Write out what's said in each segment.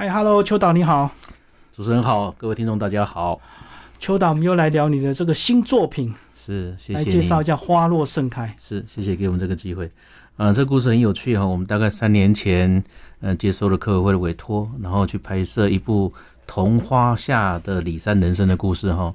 嗨，Hello，秋导你好，主持人好，各位听众大家好。邱导，我们又来聊你的这个新作品，是，谢谢来介绍一下《花落盛开》。是，谢谢给我们这个机会。啊，这故事很有趣哈。我们大概三年前，嗯，接受了客委会的委托，然后去拍摄一部桐花下的李三人生的故事哈。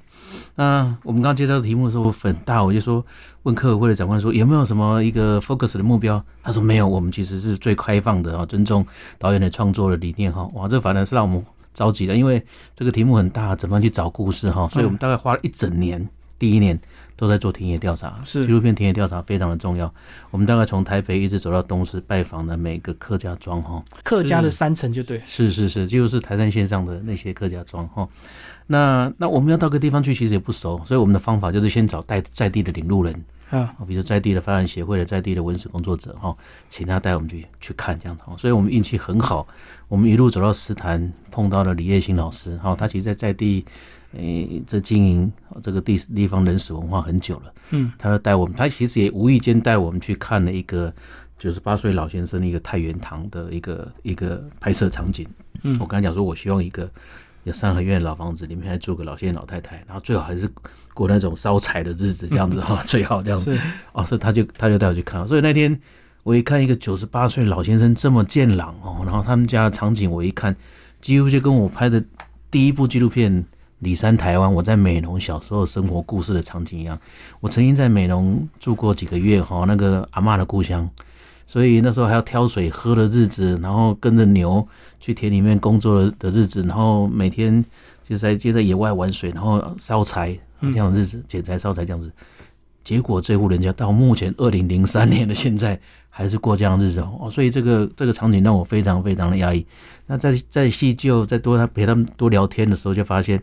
那我们刚介绍的题目的时候很大，我就说问客委会的长官说有没有什么一个 focus 的目标？他说没有，我们其实是最开放的啊，尊重导演的创作的理念哈。哇，这反而是让我们着急的，因为这个题目很大，怎么去找故事哈？所以我们大概花了一整年，第一年。都在做田野调查，是。纪录片田野调查非常的重要。我们大概从台北一直走到东市，拜访了每个客家庄哈，客家的三层就对，是。是是，就是台山线上的那些客家庄哈。那那我们要到个地方去，其实也不熟，所以我们的方法就是先找在在地的领路人啊，比如在地的发展协会的在地的文史工作者哈，请他带我们去去看这样子。所以我们运气很好，我们一路走到石潭，碰到了李叶新老师哈，他其实在在地。诶，这经营这个地地方人史文化很久了，嗯，他带我们，他其实也无意间带我们去看了一个九十八岁老先生的一个太原堂的一个一个拍摄场景，嗯，我刚才讲说，我希望一个有三合院的老房子里面还住个老先生老太太，然后最好还是过那种烧柴的日子这样子哈，最好这样子，哦，所以他就他就带我去看，所以那天我一看一个九十八岁老先生这么健朗哦，然后他们家的场景我一看，几乎就跟我拍的第一部纪录片。里山台湾，我在美浓小时候生活故事的场景一样。我曾经在美浓住过几个月，哈，那个阿妈的故乡，所以那时候还要挑水喝的日子，然后跟着牛去田里面工作的日子，然后每天就在就在野外玩水，然后烧柴这样的日子，捡柴烧柴这样子。结果这户人家到目前二零零三年的现在。还是过这样日子哦，所以这个这个场景让我非常非常的压抑。那在在细究、在多他陪他们多聊天的时候，就发现，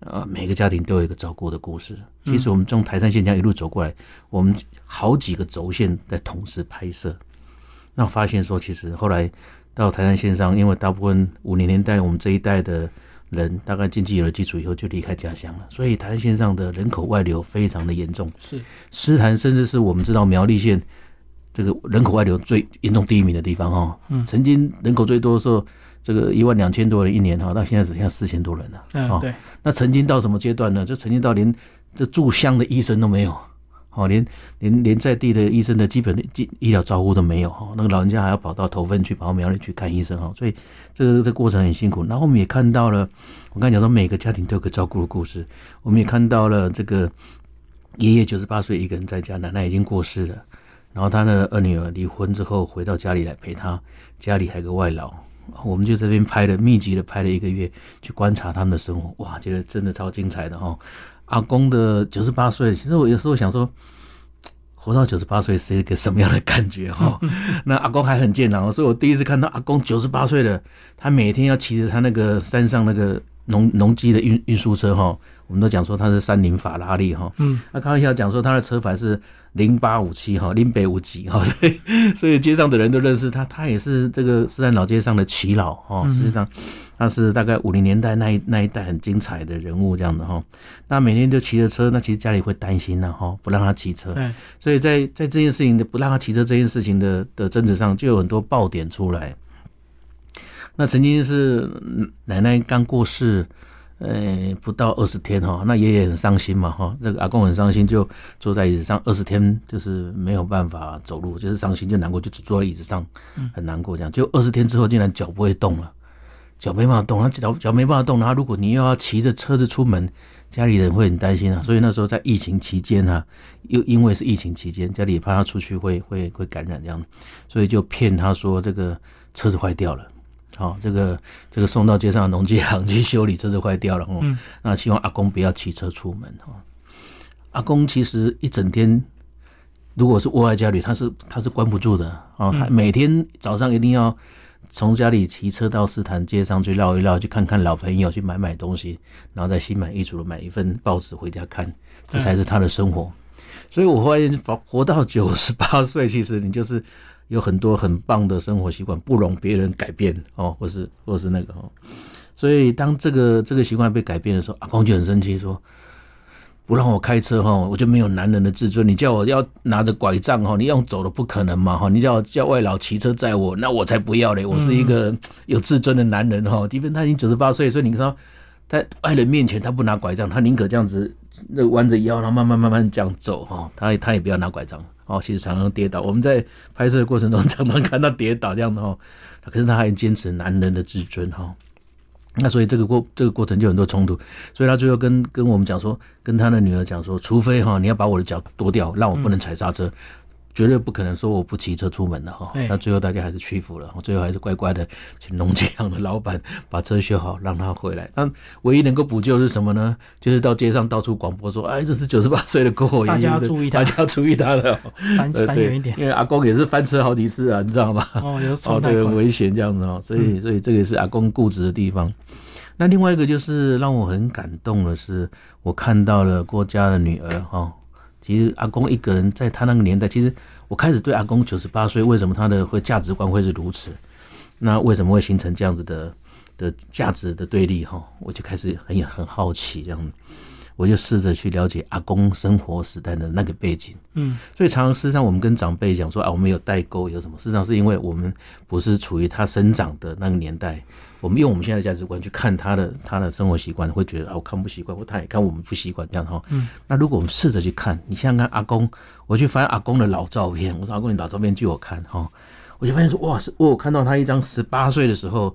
呃，每个家庭都有一个照顾的故事。其实我们从台山县这样一路走过来，我们好几个轴线在同时拍摄。那发现说，其实后来到台山线上，因为大部分五零年代我们这一代的人，大概经济有了基础以后就离开家乡了，所以台山线上的人口外流非常的严重。是诗坛，甚至是我们知道苗栗县。这个人口外流最严重第一名的地方哈，曾经人口最多的时候，这个一万两千多人一年哈，到现在只剩下四千多人了。嗯，对。那曾经到什么阶段呢？就曾经到连这住乡的医生都没有，哦，连连连在地的医生的基本的医医疗照顾都没有哈。那个老人家还要跑到头份去跑到苗栗去看医生哈，所以这个这过程很辛苦。然后我们也看到了，我刚才讲说每个家庭都有个照顾的故事，我们也看到了这个爷爷九十八岁一个人在家，奶奶已经过世了。然后他的二女儿离婚之后回到家里来陪他，家里还有个外劳，我们就这边拍了，密集的拍了一个月，去观察他们的生活，哇，觉得真的超精彩的哈。阿公的九十八岁，其实我有时候想说，活到九十八岁是一个什么样的感觉哈？那阿公还很健朗，所以我第一次看到阿公九十八岁的，他每天要骑着他那个山上那个农农机的运运输车哈。我们都讲说他是三菱法拉利哈，嗯，那开玩笑讲说他的车牌是零八五七哈，零北五几哈，所以所以街上的人都认识他，他也是这个是在老街上的耆老哈，实际上他是大概五零年代那一那一代很精彩的人物这样的哈，那每天就骑着车，那其实家里会担心呢哈，不让他骑车，所以在在这件事情的不让他骑车这件事情的的争执上，就有很多爆点出来。那曾经是奶奶刚过世。呃，不到二十天哈，那爷爷很伤心嘛哈，这个阿公很伤心，就坐在椅子上二十天，就是没有办法走路，就是伤心就难过，就只坐在椅子上，很难过这样。就二十天之后，竟然脚不会动了，脚没办法动，他脚脚没办法动，然后如果你又要骑着车子出门，家里人会很担心啊。所以那时候在疫情期间啊，又因为是疫情期间，家里也怕他出去会会会感染这样，所以就骗他说这个车子坏掉了。好，这个这个送到街上的农机行去修理，车子坏掉了哦。那希望阿公不要骑车出门哈。阿公其实一整天，如果是窝在家里，他是他是关不住的啊。他每天早上一定要从家里骑车到市坛街上去绕一绕，去看看老朋友，去买买东西，然后再心满意足的买一份报纸回家看，这才是他的生活。所以我发现，活活到九十八岁，其实你就是。有很多很棒的生活习惯，不容别人改变哦，或是或是那个哦，所以当这个这个习惯被改变的时候，阿公就很生气，说不让我开车哈，我就没有男人的自尊。你叫我要拿着拐杖哈，你用走的不可能嘛哈。你叫我叫外老骑车载我，那我才不要嘞。我是一个有自尊的男人哈。即便他已经九十八岁，所以你说在爱人面前他不拿拐杖，他宁可这样子那弯着腰，然后慢慢慢慢这样走哈。他他也不要拿拐杖哦。其实常常跌倒，我们在拍摄的过程中 常常看到跌倒这样的哦。可是他还坚持男人的自尊哈。那所以这个过这个过程就很多冲突，所以他最后跟跟我们讲说，跟他的女儿讲说，除非哈你要把我的脚剁掉，让我不能踩刹车。绝对不可能说我不骑车出门的哈，那最后大家还是屈服了，最后还是乖乖的请农机行的老板把车修好，让他回来。那唯一能够补救是什么呢？就是到街上到处广播说：“哎，这是九十八岁的郭大家注意他，大家注意他了，三三远一点，因为阿公也是翻车好几次啊，你知道吗？哦，有哦，对，很危险这样子哦，所以所以这个也是阿公固执的地方。那另外一个就是让我很感动的是，我看到了郭家的女儿哈。其实阿公一个人在他那个年代，其实我开始对阿公九十八岁为什么他的会价值观会是如此，那为什么会形成这样子的的价值的对立哈？我就开始很很好奇这样，我就试着去了解阿公生活时代的那个背景。嗯，所以常常事实上我们跟长辈讲说啊，我们有代沟有什么？事实上是因为我们不是处于他生长的那个年代。我们用我们现在的价值观去看他的他的生活习惯，会觉得啊，我看不习惯，或他也看我们不习惯这样哈。嗯。那如果我们试着去看，你想想看阿公，我去翻阿公的老照片，我说阿公你老照片借我看哈，我就发现说哇，是我有看到他一张十八岁的时候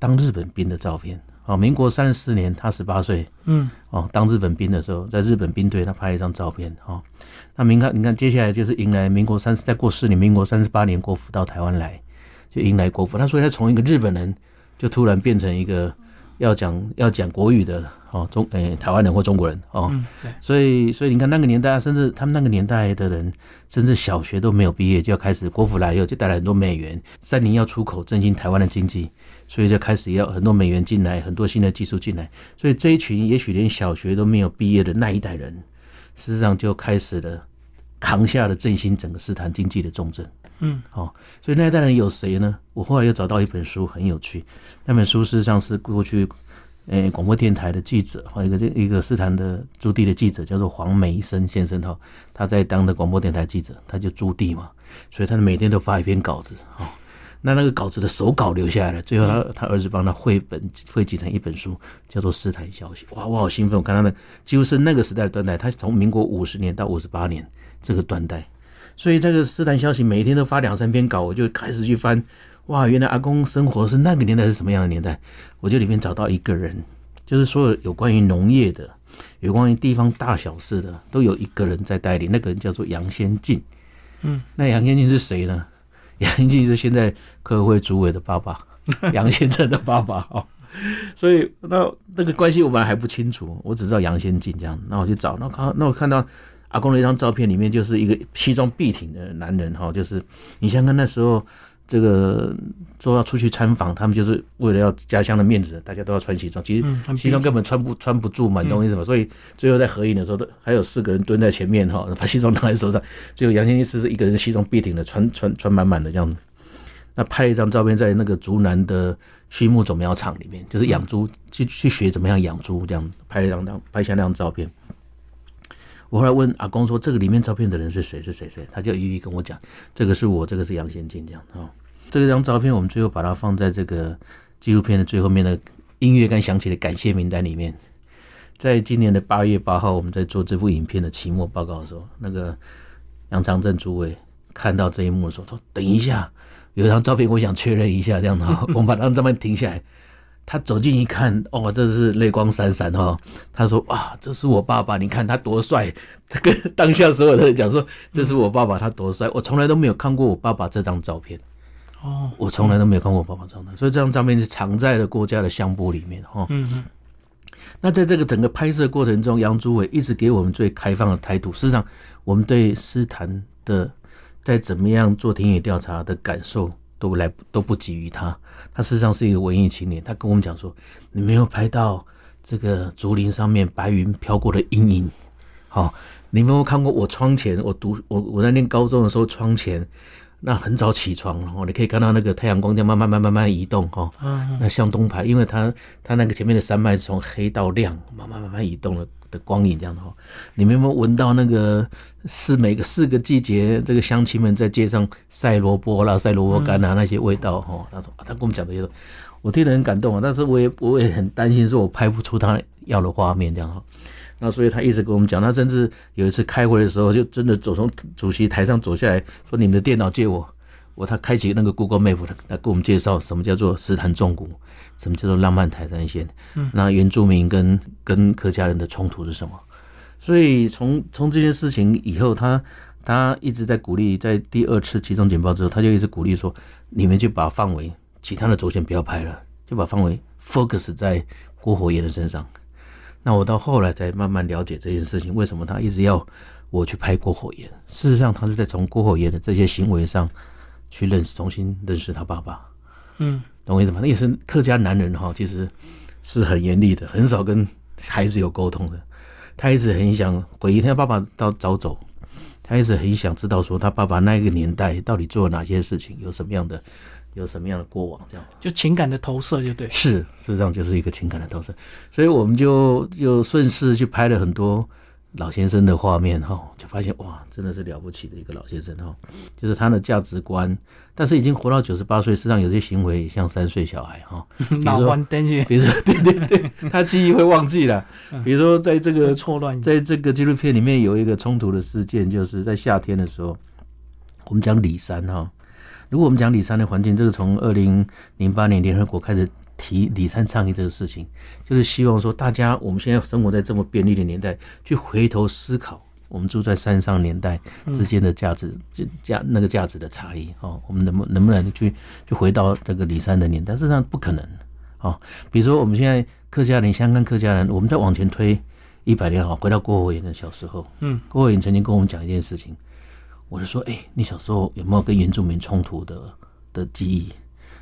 当日本兵的照片啊，民国三十四年他十八岁，嗯，哦，当日本兵的时候，在日本兵队他拍了一张照片哈。那民看你看接下来就是迎来民国三十再过四年，民国三十八年国府到台湾来，就迎来国府，他所以他从一个日本人。就突然变成一个要讲要讲国语的哦，中诶台湾人或中国人哦，对，所以所以你看那个年代，甚至他们那个年代的人，甚至小学都没有毕业，就要开始国府来以后就带来很多美元，三年要出口振兴台湾的经济，所以就开始要很多美元进来，很多新的技术进来，所以这一群也许连小学都没有毕业的那一代人，事实上就开始了扛下了振兴整个斯坦经济的重镇。嗯，好，所以那一代人有谁呢？我后来又找到一本书，很有趣。那本书事实上是过去，诶，广播电台的记者，哈，一个这一个斯坦的驻地的记者，叫做黄梅生先生，哈，他在当的广播电台记者，他就驻地嘛，所以他每天都发一篇稿子，哈，那那个稿子的手稿留下来了，最后他他儿子帮他绘本汇集成一本书，叫做《斯坦消息》。哇，我好兴奋！我看他的几乎是那个时代的断代，他从民国五十年到五十八年这个断代。所以这个斯坦消息每天都发两三篇稿，我就开始去翻，哇，原来阿公生活是那个年代是什么样的年代？我就里面找到一个人，就是所有有关于农业的、有关于地方大小事的，都有一个人在代理。那个人叫做杨先进。嗯，那杨先进是谁呢？杨先进是现在科会主委的爸爸，杨先生的爸爸哦。所以那那个关系我们还不清楚，我只知道杨先进这样。那我去找，那看那我看到。阿公的一张照片里面就是一个西装笔挺的男人哈，就是你想看那时候这个说要出去参访，他们就是为了要家乡的面子，大家都要穿西装。其实西装根本穿不穿不住嘛，你懂我意思吗？所以最后在合影的时候，都还有四个人蹲在前面哈，把西装拿在手上，最后杨先生是一个人西装笔挺的，穿穿穿满满的这样子。那拍一张照片在那个竹南的畜牧种苗场里面，就是养猪去去学怎么样养猪这样，拍了一张张拍下那张照片。我后来问阿公说：“这个里面照片的人是谁？是谁？谁？”他就一一跟我讲：“这个是我，这个是杨先进。”这样啊，这张照片我们最后把它放在这个纪录片的最后面的音乐刚响起的感谢名单里面。在今年的八月八号，我们在做这部影片的期末报告的时候，那个杨长正诸位看到这一幕的时候说：“等一下，有一张照片，我想确认一下。”这样的，我们把那张照片停下来。他走近一看，哦，真的是泪光闪闪哈。他说：“哇，这是我爸爸，你看他多帅。”他跟当下所有的人讲说：“这是我爸爸，他多帅。”我从来都没有看过我爸爸这张照片。哦，我从来都没有看过我爸爸照片，所以这张照片是藏在了郭家的相簿里面哈。嗯嗯。那在这个整个拍摄过程中，杨祖伟一直给我们最开放的态度。事实上，我们对斯坦的在怎么样做田野调查的感受。都来都不及于他，他事实上是一个文艺青年。他跟我们讲说：“你没有拍到这个竹林上面白云飘过的阴影，好，你没有看过我窗前，我读我我在念高中的时候，窗前那很早起床，然后你可以看到那个太阳光这样慢慢慢慢慢慢移动哈。嗯那向东排，因为它它那个前面的山脉从黑到亮，慢慢慢慢移动了光影这样的哈。你们有没有闻到那个是每个四个季节，这个乡亲们在街上晒萝卜啦、晒萝卜干啊、那些味道哈？他说、他跟我们讲这些，我听得很感动啊。但是我也我也很担心，说我拍不出他要的画面这样哈。那所以他一直跟我们讲，他甚至有一次开会的时候，就真的走从主席台上走下来说：“你们的电脑借我。”我他开启那个 Google Map 来给我们介绍什么叫做石潭重谷，什么叫做浪漫台山线，嗯，那原住民跟跟客家人的冲突是什么？所以从从这件事情以后，他他一直在鼓励，在第二次集中简报之后，他就一直鼓励说，你们就把范围其他的轴线不要拍了，就把范围 focus 在郭火焰的身上。那我到后来才慢慢了解这件事情，为什么他一直要我去拍郭火焰？事实上，他是在从郭火焰的这些行为上去认识，重新认识他爸爸。嗯，懂我意思吗？那也是客家男人哈，其实是很严厉的，很少跟孩子有沟通的。他一直很想回忆他爸爸到早走，他一直很想知道说他爸爸那个年代到底做了哪些事情，有什么样的有什么样的过往，这样。就情感的投射就对。是，事实上就是一个情感的投射，所以我们就就顺势去拍了很多老先生的画面哈，就发现哇，真的是了不起的一个老先生哈，就是他的价值观，但是已经活到九十八岁，实际上有些行为像三岁小孩哈，脑弯灯去比如说 对对对，他记忆会忘记了，比如说在这个错乱。在这个纪录片里面有一个冲突的事件，就是在夏天的时候，我们讲里山哈。如果我们讲里山的环境，这个从二零零八年联合国开始提李三倡议这个事情，就是希望说大家我们现在生活在这么便利的年代，去回头思考我们住在山上年代之间的价值、这价那个价值的差异哦，我们能不能不能去去回到这个李三的年代？事实上不可能哦。比如说我们现在客家人、香港客家人，我们再往前推一百年好，回到郭火炎的小时候，嗯，郭火炎曾经跟我们讲一件事情。我就说，哎、你小时候有没有跟原住民冲突的的记忆？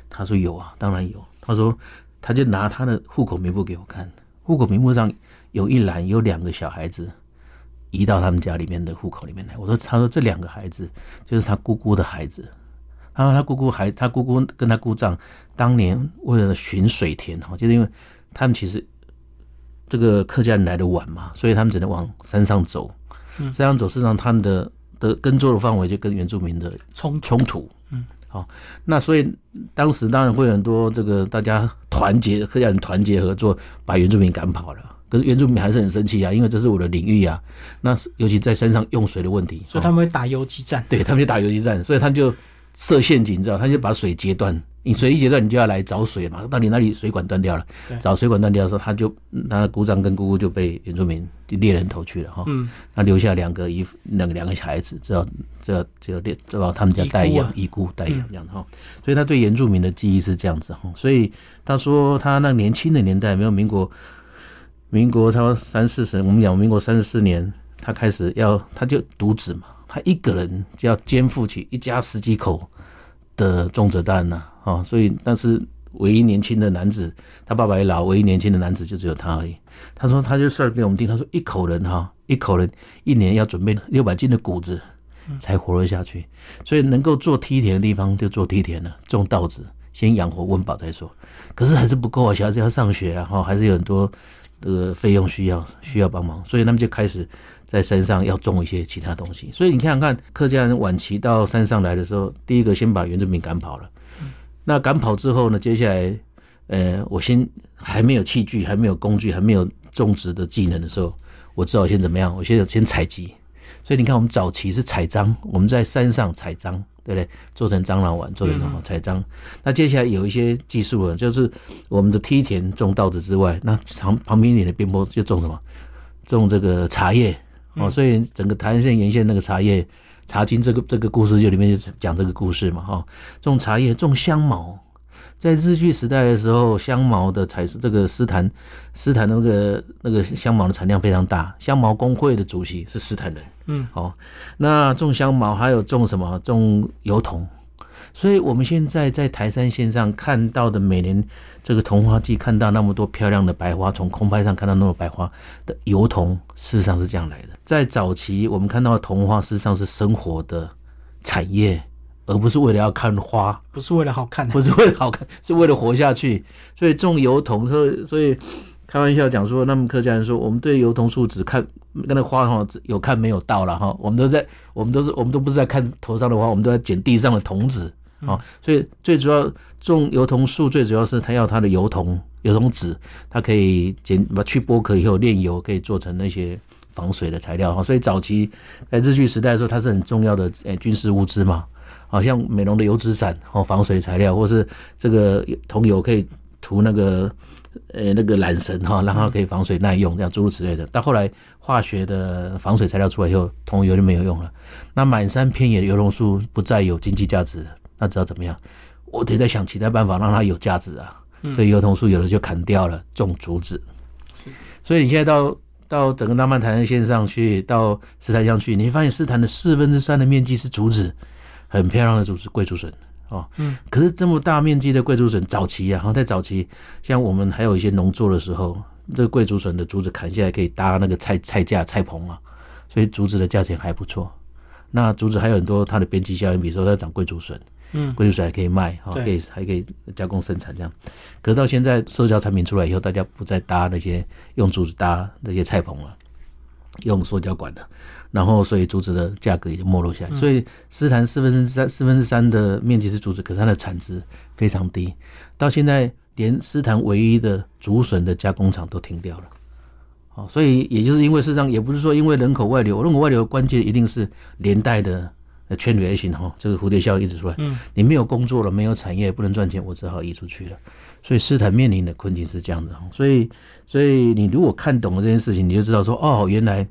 他说有啊，当然有。他说，他就拿他的户口名簿给我看，户口名簿上有一栏有两个小孩子移到他们家里面的户口里面来。我说，他说这两个孩子就是他姑姑的孩子。他说他姑姑还，他姑姑跟他姑丈当年为了寻水田哈，就是因为他们其实这个客家人来的晚嘛，所以他们只能往山上走。山上走，事实上他们的的耕作的范围就跟原住民的冲冲突。嗯，好，那所以当时当然会有很多这个大家团结，客家人团结合作，把原住民赶跑了。可是原住民还是很生气啊，因为这是我的领域啊。那尤其在山上用水的问题，所以他们会打游击战。对他们就打游击战，所以他就设陷阱，你知道，他就把水截断。你水一截断，你就要来找水嘛。到你那里水管断掉了，找水管断掉的时候，他就他的姑丈跟姑姑就被原住民猎人头去了哈。嗯，那留下两个姨那个两个小孩子，只要只要只要猎，知道他们家代养遗孤代养这样哈。所以他对原住民的记忆是这样子哈。所以他说他那年轻的年代，没有民国，民国差不多三四十，我们讲民国三十四年，他开始要他就独子嘛，他一个人就要肩负起一家十几口的重责担呐。哦，所以但是唯一年轻的男子，他爸爸也老，唯一年轻的男子就只有他而已。他说，他就算给我们听，他说一口人哈，一口人一年要准备六百斤的谷子才活了下去，所以能够做梯田的地方就做梯田了，种稻子，先养活温饱再说。可是还是不够啊，小孩子要上学啊，哈，还是有很多这个费用需要需要帮忙，所以他们就开始在山上要种一些其他东西。所以你看想看，客家人晚期到山上来的时候，第一个先把原住民赶跑了。那赶跑之后呢？接下来，呃，我先还没有器具，还没有工具，还没有种植的技能的时候，我只好先怎么样？我先先采集。所以你看，我们早期是采樟，我们在山上采樟，对不对？做成樟脑丸，做成什么采樟？那接下来有一些技术了，就是我们的梯田种稻子之外，那旁旁边一点的边坡就种什么？种这个茶叶哦。所以整个台南县沿线那个茶叶。茶经这个这个故事就里面就讲这个故事嘛哈，种茶叶种香茅，在日据时代的时候，香茅的采这个斯坦斯坦那个那个香茅的产量非常大，香茅工会的主席是斯坦人，嗯，好，那种香茅还有种什么种油桐，所以我们现在在台山线上看到的每年这个桐花季看到那么多漂亮的白花，从空拍上看到那么多白花的油桐，事实上是这样来的。在早期，我们看到的桐花，事实上是生活的产业，而不是为了要看花，不是为了好看的，不是为了好看，是为了活下去。所以种油桐，所以所以开玩笑讲说，那么客家人说，我们对油桐树只看跟那花哈，有看没有到了哈。我们都在，我们都是，我们都不是在看头上的花，我们都在捡地上的桐子啊。所以最主要种油桐树，最主要是它要它的油桐油桐籽，它可以剪把去剥壳以后炼油，可以做成那些防水的材料哈。所以早期在日据时代的时候，它是很重要的诶军事物资嘛。好像美容的油纸伞哦，防水材料，或是这个桐油可以涂那个呃那个缆绳哈，让它可以防水耐用，这样诸如此类的。到后来化学的防水材料出来以后，桐油就没有用了。那满山遍野的油桐树不再有经济价值，那知道怎么样？我得在想其他办法让它有价值啊。所以油桐树有的就砍掉了，种竹子。所以你现在到到整个南曼台南线上去，到石潭乡去，你会发现石潭的四分之三的面积是竹子。很漂亮的竹子，贵竹笋哦。嗯。可是这么大面积的贵竹笋，早期啊，哈，在早期，像我们还有一些农作的时候，这个桂竹笋的竹子砍下来可以搭那个菜菜架、菜棚啊，所以竹子的价钱还不错。那竹子还有很多它的边际效应，比如说它长贵竹笋，嗯，桂竹笋还可以卖，哈，可以还可以加工生产这样。可是到现在塑胶产品出来以后，大家不再搭那些用竹子搭那些菜棚了，用塑胶管的。然后，所以竹子的价格也就没落下来。所以，斯坦四分之三四分之三的面积是竹子，可是它的产值非常低。到现在，连斯坦唯一的竹笋的加工厂都停掉了。好，所以也就是因为事实上，也不是说因为人口外流，人口外流的关键一定是连带的圈里 A 型哈，这个蝴蝶效应一直出来。嗯，你没有工作了，没有产业，不能赚钱，我只好移出去了。所以，斯坦面临的困境是这样的。所以，所以你如果看懂了这件事情，你就知道说，哦，原来。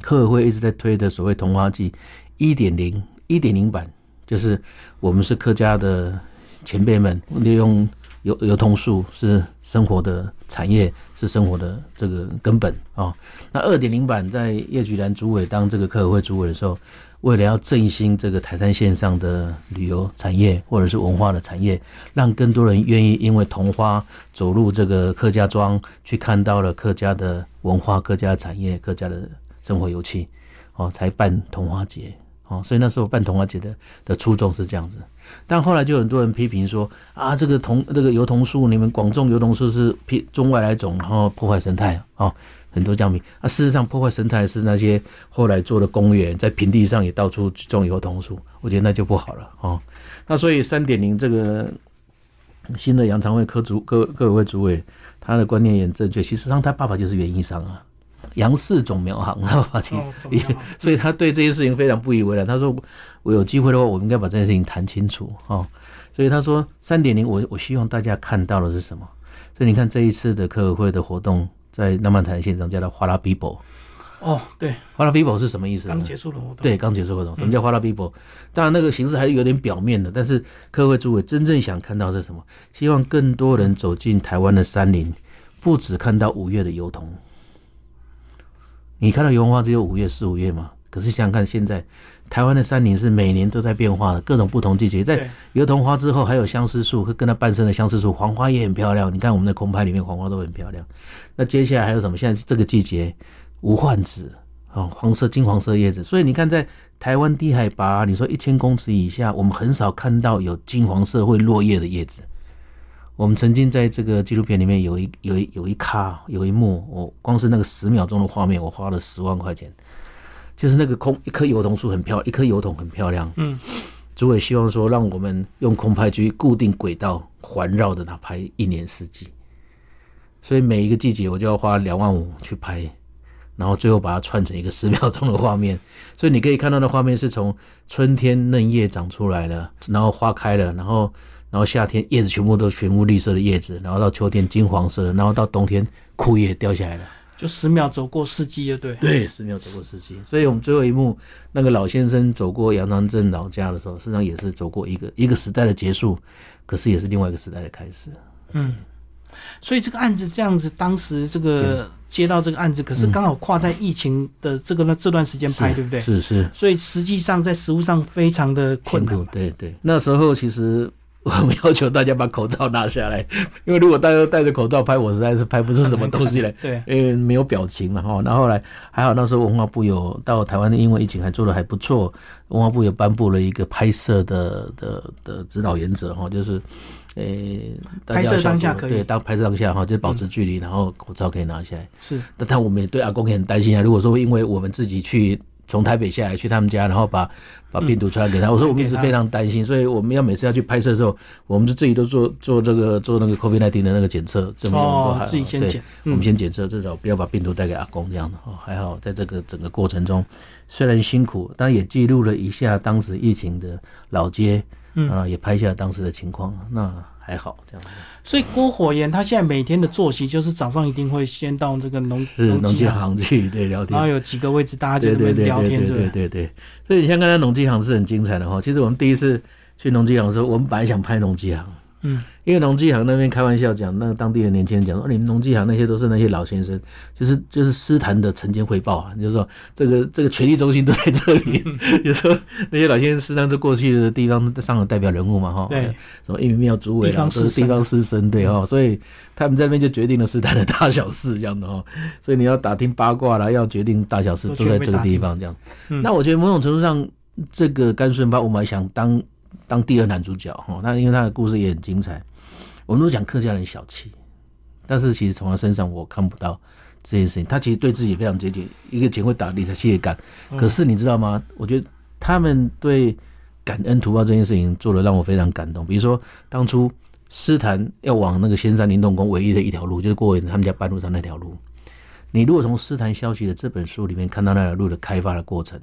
客会一直在推的所谓同花季一点零一点零版，就是我们是客家的前辈们利用油油桐树是生活的产业，是生活的这个根本啊。那二点零版在叶菊兰主委当这个客会主委的时候，为了要振兴这个台山线上的旅游产业或者是文化的产业，让更多人愿意因为桐花走入这个客家庄，去看到了客家的文化、客家产业、客家的。生活油漆，哦，才办桐花节，哦，所以那时候办桐花节的的初衷是这样子，但后来就很多人批评说啊，这个桐这个油桐树，你们广种油桐树是批中外来种，然后破坏生态，哦，很多讲评啊，事实上破坏生态是那些后来做的公园，在平地上也到处种油桐树，我觉得那就不好了，哦，那所以三点零这个新的杨长会科主各各位主委，他的观念也正确，其实上他爸爸就是园艺商啊。杨氏种苗行，然后 所以他对这件事情非常不以为然。他说：“我有机会的话，我应该把这件事情谈清楚。”哦，所以他说：“三点零，我我希望大家看到的是什么？”所以你看这一次的科委会的活动，在南曼台现场叫做“花拉比伯”。哦，对，“哗啦比伯”是什么意思？刚结束了活动。对，刚结束活动。什么叫“花拉比伯”？当然，那个形式还是有点表面的。但是各位诸位真正想看到是什么？希望更多人走进台湾的山林，不只看到五月的油桐。你看到油桐花只有五月四五月嘛？可是想想看，现在台湾的山林是每年都在变化的，各种不同季节。在油桐花之后，还有相思树，跟它伴生的相思树，黄花也很漂亮。你看我们的空拍里面，黄花都很漂亮。那接下来还有什么？现在这个季节，无患子啊，黄色、金黄色叶子。所以你看，在台湾低海拔，你说一千公尺以下，我们很少看到有金黄色会落叶的叶子。我们曾经在这个纪录片里面有一有一有一卡有一幕，我光是那个十秒钟的画面，我花了十万块钱，就是那个空一棵油桐树很漂亮，一棵油桐很漂亮。嗯，主委希望说，让我们用空拍机固定轨道环绕着它拍一年四季，所以每一个季节我就要花两万五去拍，然后最后把它串成一个十秒钟的画面。所以你可以看到的画面是从春天嫩叶长出来了，然后花开了，然后。然后夏天叶子全部都全部绿色的叶子，然后到秋天金黄色的，然后到冬天枯叶掉下来了，就十秒走过四季，就对。对，十秒走过四季。所以我们最后一幕，那个老先生走过杨长镇老家的时候，实际上也是走过一个一个时代的结束，可是也是另外一个时代的开始。嗯，所以这个案子这样子，当时这个接到这个案子，可是刚好跨在疫情的这个那这段时间拍，对不对？是是。所以实际上在实物上非常的困难。对对，那时候其实。我们要求大家把口罩拿下来，因为如果大家都戴着口罩拍，我实在是拍不出什么东西来。对，因为没有表情嘛哈。那后来还好，那时候文化部有到台湾的英文疫情还做的还不错，文化部也颁布了一个拍摄的的的指导原则哈，就是。诶，拍摄当下可以对，当拍摄当下哈，就保持距离，然后口罩可以拿下来。是，但但我们也对阿公也很担心啊。如果说因为我们自己去从台北下来去他们家，然后把把病毒传染给他，我说我们一直非常担心，所以我们要每次要去拍摄的时候，我们就自己都做做这个做那个 COVID nineteen 的那个检测，证明我们都还自己先检，我们先检测，至少不要把病毒带给阿公这样的哦。还好在这个整个过程中，虽然辛苦，但也记录了一下当时疫情的老街，啊，也拍下当时的情况。那还好这样，所以郭火炎他现在每天的作息就是早上一定会先到这个农农机行去对聊天，然后有几个位置大家就在那边聊天，对对对。所以你像刚才农机行是很精彩的哈。其实我们第一次去农机行的时候，我们本来想拍农机行。嗯，因为农机行那边开玩笑讲，那个当地的年轻人讲说，你们农机行那些都是那些老先生，就是就是师坛的晨间汇报啊，就是说这个这个权力中心都在这里，就说那些老先生实际上是过去的地方上的代表人物嘛，哈，对，什么一米庙主委啊，都是地方师生，对哈，所以他们在那边就决定了师坛的大小事这样的哈，所以你要打听八卦啦，要决定大小事都在这个地方这样。那我觉得某种程度上，这个甘顺吧，我们想当。当第二男主角哈，那因为他的故事也很精彩。我们都讲客家人小气，但是其实从他身上我看不到这件事情。他其实对自己非常节俭，一个钱会打理财企业感。可是你知道吗？我觉得他们对感恩图报这件事情做的让我非常感动。比如说当初诗坛要往那个仙山灵动宫唯一的一条路，就是过他们家半路上那条路。你如果从诗坛消息的这本书里面看到那条路的开发的过程，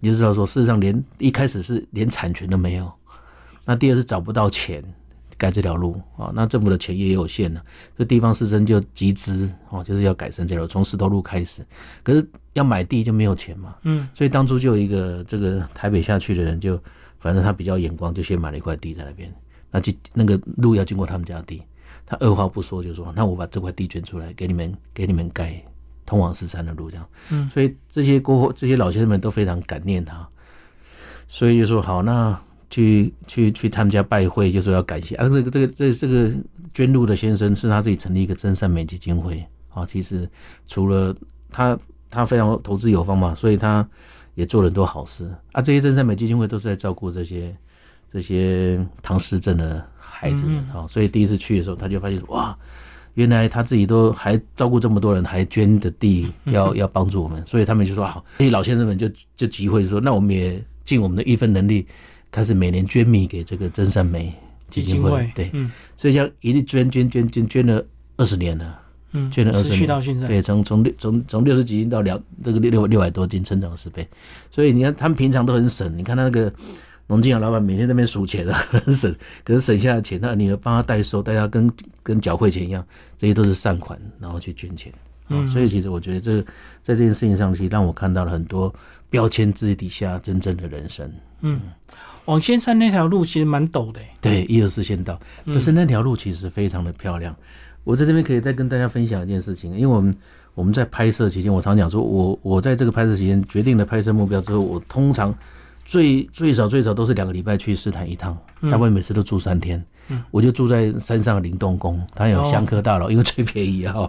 你就知道说，事实上连一开始是连产权都没有。那第二是找不到钱盖这条路啊，那政府的钱也有限呢，这地方市政就集资哦，就是要改善这条从石头路开始，可是要买地就没有钱嘛，嗯，所以当初就有一个这个台北下去的人，就反正他比较眼光，就先买了一块地在那边，那就那个路要经过他们家地，他二话不说就说，那我把这块地捐出来给你们，给你们盖通往石山的路这样，嗯，所以这些过后这些老先生们都非常感念他，所以就说好那。去去去他们家拜会，就说要感谢啊！这个这个这这个捐路的先生是他自己成立一个真善美基金会啊。其实除了他他非常投资有方嘛，所以他也做了很多好事啊。这些真善美基金会都是在照顾这些这些唐氏症的孩子们啊。所以第一次去的时候，他就发现哇，原来他自己都还照顾这么多人，还捐的地 要要帮助我们。所以他们就说好，这些老先生们就就集会说，那我们也尽我们的一份能力。开始每年捐米给这个真善美基金会，对，嗯，所以像一直捐捐捐捐捐了二十年了，嗯，捐了二十年，到现在，对，从从六从从六十几斤到两这个六六六百多斤，成长十倍。所以你看他们平常都很省，你看他那个农金行老板每天在那边数钱啊，很省，可是省下的钱，他女儿帮他代收，大家跟跟缴汇钱一样，这些都是善款，然后去捐钱。嗯，所以其实我觉得这在这件事情上，其实让我看到了很多标签字底下真正的人生。嗯。往仙山那条路其实蛮陡的，对，一二四线道，但是那条路其实非常的漂亮。我在这边可以再跟大家分享一件事情，因为我们我们在拍摄期间，我常讲说，我我在这个拍摄期间决定了拍摄目标之后，我通常最最少最少都是两个礼拜去斯坦一趟，大部分每次都住三天。我就住在山上的灵动宫，它有香客大楼，因为最便宜哈。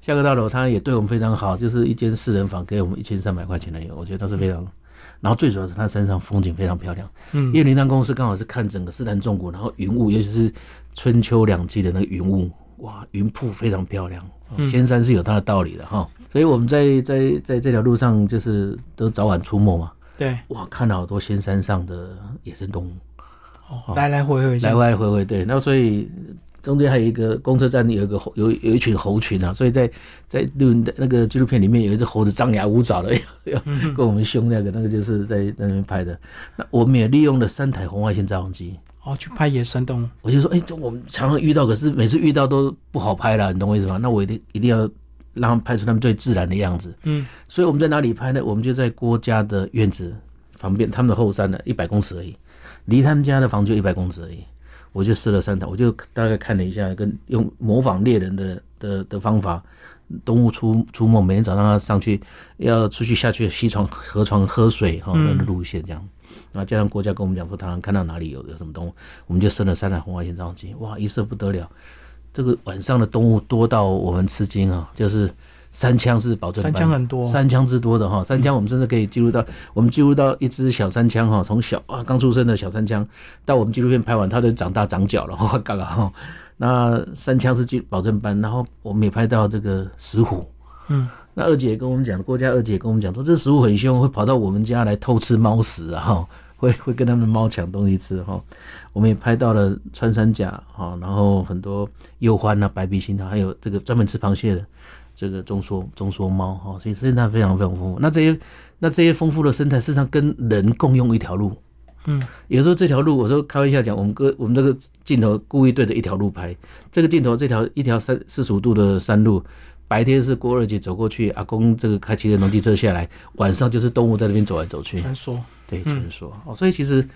香客大楼它也对我们非常好，就是一间四人房，给我们一千三百块钱的油，我觉得都是非常。然后最主要是它山上风景非常漂亮，嗯，因为灵丹公司刚好是看整个四潭纵谷，然后云雾，尤其是春秋两季的那个云雾，哇，云瀑非常漂亮。仙山是有它的道理的哈，所以我们在在在这条路上就是都早晚出没嘛，对，哇，看到好多仙山上的野生动物，哦，来来回回，来来回回，对，那所以。中间还有一个公车站，有一个猴，有有一群猴群啊，所以在在录的那个纪录片里面，有一只猴子张牙舞爪的，要跟我们凶那个，那个就是在那边拍的。那我们也利用了三台红外线照相机，哦，去拍野生动物。我就说，哎，这我们常常遇到，可是每次遇到都不好拍了，你懂我意思吗？那我一定一定要让他们拍出他们最自然的样子。嗯，所以我们在哪里拍呢？我们就在郭家的院子旁边，他们的后山呢，一百公尺而已，离他们家的房就一百公尺而已。我就试了三台，我就大概看了一下，跟用模仿猎人的的的方法，动物出出没，每天早上要上去，要出去下去溪床河床喝水哈，那个路线这样。然后加上郭家跟我们讲说，他看到哪里有有什么动物，我们就生了三台红外线照相机，哇，一射不得了。这个晚上的动物多到我们吃惊啊，就是三枪是保证三枪很多，三枪之多的哈，三枪我们甚至可以记录到，我们记录到一只小三枪哈，从小啊刚出生的小三枪，到我们纪录片拍完，它都长大长脚了，哈，嘎嘎哈。那三枪是记保证班，然后我们也拍到这个石虎，嗯，那二姐跟我们讲，郭家二姐跟我们讲说，这石虎很凶，会跑到我们家来偷吃猫食啊，哈，会会跟他们猫抢东西吃哈。我们也拍到了穿山甲哈，然后很多鼬獾啊、白鼻星啊，还有这个专门吃螃蟹的这个中缩中缩猫哈，所以生态非常非常丰富。那这些那这些丰富的生态，事实上跟人共用一条路。嗯，有时候这条路，我说开玩笑讲，我们哥我们这个镜头故意对着一条路拍，这个镜头这条一条三四十五度的山路，白天是郭二姐走过去，阿公这个开骑着农机车下来，晚上就是动物在那边走来走去，传说。对传说。哦，所以其实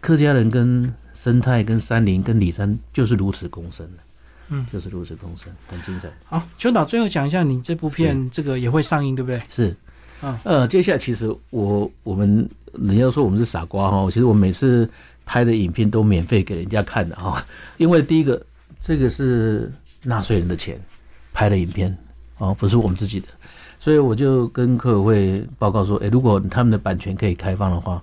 客家人跟生态、跟山林、跟里山就是如此共生的，嗯，就是如此共生，很精彩。好，邱导最后讲一下，你这部片这个也会上映，对不对？是，嗯呃，接下来其实我我们人家说我们是傻瓜哈，其实我每次拍的影片都免费给人家看的哈，因为第一个这个是纳税人的钱拍的影片哦，不是我们自己的，所以我就跟客委会报告说，诶，如果他们的版权可以开放的话，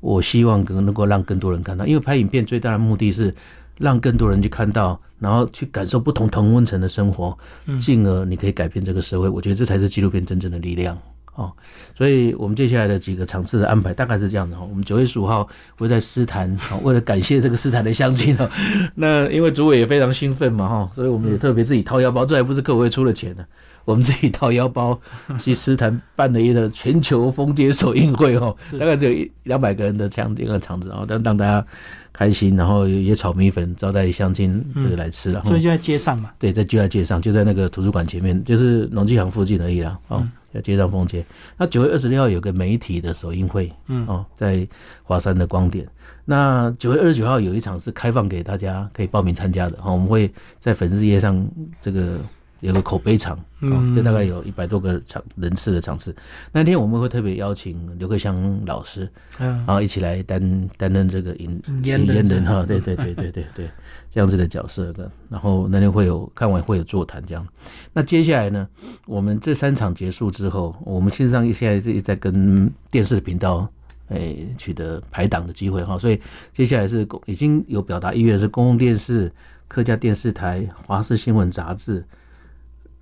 我希望能够让更多人看到，因为拍影片最大的目的是让更多人去看到，然后去感受不同同温层的生活，进而你可以改变这个社会。我觉得这才是纪录片真正的力量哦。所以我们接下来的几个场次的安排大概是这样的哈。我们九月十五号会在诗坛，哦 为了感谢这个诗坛的乡亲哦，那因为主委也非常兴奋嘛哈，所以我们也特别自己掏腰包，这还不是客委会出了钱的。我们自己掏腰包去诗坛办了一个全球封街首映会 哈，大概只有一两百个人的这样一个场子，然后让让大家开心，然后也炒米粉招待乡亲这个来吃，然后所以就在街上嘛。对，在就在街上，就在那个图书馆前面，就是农机行附近而已啦。哦，在街上风街。那九月二十六号有个媒体的首映会，嗯哦，在华山的光点。那九月二十九号有一场是开放给大家可以报名参加的，哈、我们会在粉丝页上这个有个口碑场，哦，嗯这大概有一百多个场人次的场次。那天我们会特别邀请刘克湘老师，嗯然，后一起来担担任这个引引言人引言人哈，对对对对对对，这样子的角色的。然后那天会有看完会有座谈这样。那接下来呢，我们这三场结束之后，我们事实上现在是在跟电视的频道。诶，取得排档的机会哈，所以接下来是公已经有表达意愿，是公共电视、客家电视台、华视新闻杂志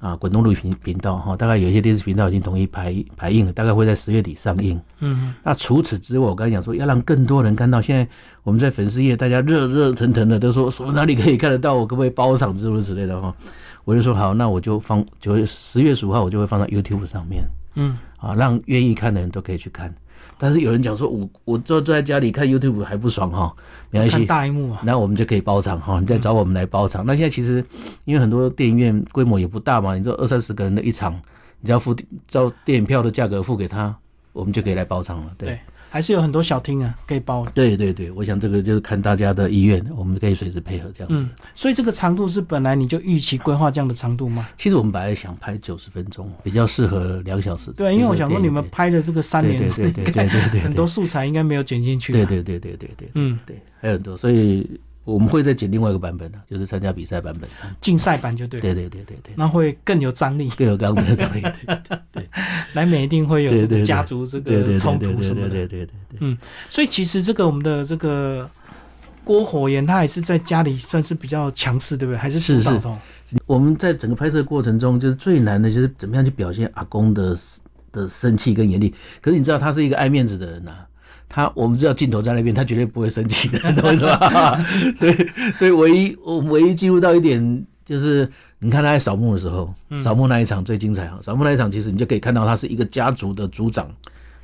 啊、滚动录频频道哈，大概有一些电视频道已经统一排排映了，大概会在十月底上映。嗯，那除此之外，我刚才讲说要让更多人看到，现在我们在粉丝页大家热热腾腾的都说说哪里可以看得到，我可不可以包场之类之类的哈，我就说好，那我就放九月十月十五号我就会放到 YouTube 上面，嗯，啊，让愿意看的人都可以去看。但是有人讲说，我我坐坐在家里看 YouTube 还不爽哈，没关看系，大荧幕啊。那我们就可以包场哈，你再找我们来包场。那现在其实因为很多电影院规模也不大嘛，你说二三十个人的一场，你只要付照电影票的价格付给他，我们就可以来包场了。对对，还是有很多小厅啊可以包的。对对对，我想这个就是看大家的意愿，我们可以随时配合这样子。嗯，所以这个长度是本来你就预期规划这样的长度吗？其实我们本来想拍九十分钟，比较适合两小时。对，因为我想说你们拍的这个三年是对对对对对对对 很多素材应该没有剪进去。对，对对对对对嗯，对，还有很多，所以我们会再剪另外一个版本的，就是参加比赛版本。竞赛版就对，对对对对对，那会更有张力。更有刚才张力，对 来美一定会有这个对对对家族这对对个冲对对对突什么的。对对对对。所以其实这个我们的这个郭火焰，他还是在家里算是比较强势，对不对？还是是是？我们在整个拍摄过程中，就是最难的就是怎么样去表现阿公的的生气跟严厉。可是你知道，他是一个爱面子的人呐、他我们知道镜头在那边，他绝对不会生气的，懂我意思吧？所以，所以唯一我唯一记录到一点就是，你看他在扫墓的时候，扫墓那一场最精彩哈。扫墓那一场，其实你就可以看到他是一个家族的族长。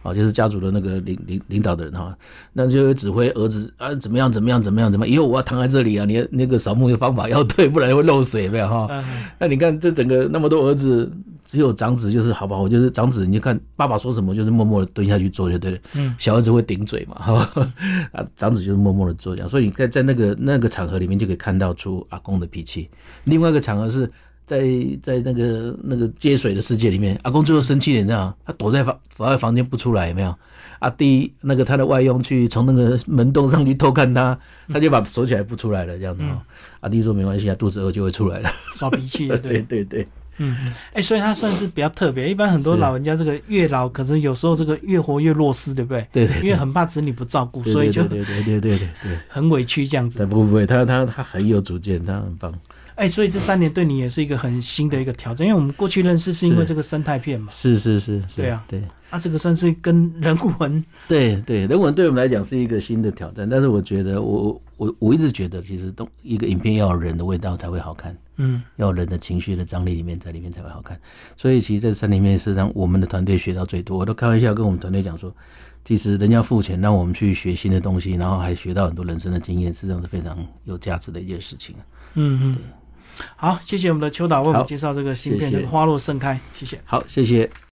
哦，就是家族的那个领领领导的人哈，那就会指挥儿子啊怎么样怎么样怎么样怎么样，以后我要躺在这里啊，你那个扫墓的方法要对，不然会漏水，没有哈。嗯那你看这整个那么多儿子，只有长子就是好不好？我就是长子，你就看爸爸说什么，就是默默的蹲下去做就对了。嗯，小儿子会顶嘴嘛，哈，啊，长子就是默默的做这样。所以你在在那个那个场合里面就可以看到出阿公的脾气。另外一个场合是在在那个那个接水的世界里面，阿公最后生气了，你知道？他躲在房躲在房间不出来，有没有？阿弟那个他的外佣去从那个门洞上去偷看他，他就把锁起来不出来了，这样子哦。阿弟说没关系啊，肚子饿就会出来了。耍脾气，对对，对对，嗯，嗯哎，所以他算是比较特别。一般很多老人家这个越老，可能有时候这个越活越弱势，对不对？对对对因为很怕子女不照顾，所以就对对对对对。很委屈这样子不。不不会，他他他很有主见，他很棒。哎，所以这三年对你也是一个很新的一个挑战，因为我们过去认识是因为这个生态片嘛，是是是是，对啊。对。啊，这个算是跟人文，对对，人文对我们来讲是一个新的挑战，但是我觉得我我我一直觉得，其实东一个影片要有人的味道才会好看，嗯。要有人的情绪的张力里面在里面才会好看。所以其实，在山里面，事实上我们的团队学到最多，我都开玩笑跟我们团队讲说，其实人家付钱让我们去学新的东西，然后还学到很多人生的经验，实际上是非常有价值的一件事情。嗯嗯。好，谢谢我们的邱导为我们介绍这个芯片《谢谢这个花落盛开》，谢谢。好，谢谢。